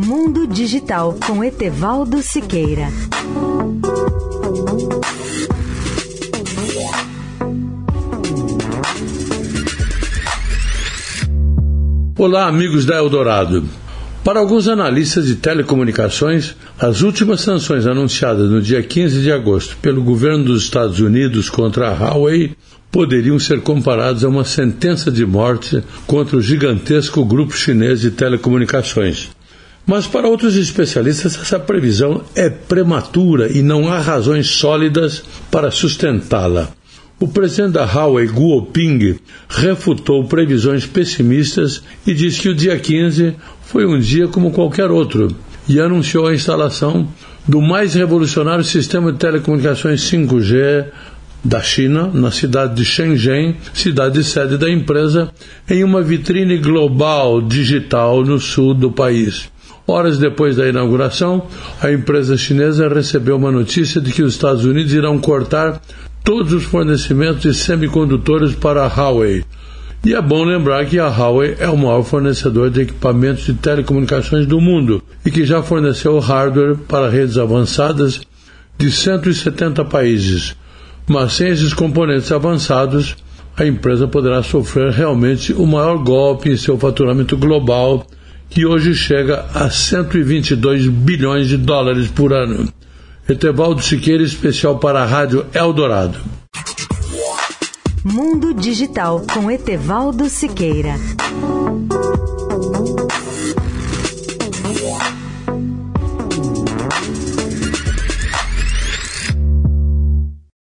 Mundo Digital com Etevaldo Siqueira. Olá, amigos da Eldorado. Para alguns analistas de telecomunicações, as últimas sanções anunciadas no dia 15 de agosto pelo governo dos Estados Unidos contra a Huawei poderiam ser comparadas a uma sentença de morte contra o gigantesco grupo chinês de telecomunicações. Mas para outros especialistas, essa previsão é prematura e não há razões sólidas para sustentá-la. O presidente da Huawei, Guo Ping, refutou previsões pessimistas e disse que o dia 15 foi um dia como qualquer outro e anunciou a instalação do mais revolucionário sistema de telecomunicações 5G da China, na cidade de Shenzhen, cidade sede da empresa, em uma vitrine global digital no sul do país. Horas depois da inauguração, a empresa chinesa recebeu uma notícia de que os Estados Unidos irão cortar todos os fornecimentos de semicondutores para a Huawei. E é bom lembrar que a Huawei é o maior fornecedor de equipamentos de telecomunicações do mundo e que já forneceu hardware para redes avançadas de 170 países. Mas sem esses componentes avançados, a empresa poderá sofrer realmente o maior golpe em seu faturamento global que hoje chega a 122 bilhões de dólares por ano. Etevaldo Siqueira, especial para a Rádio Eldorado. Mundo Digital com Etevaldo Siqueira.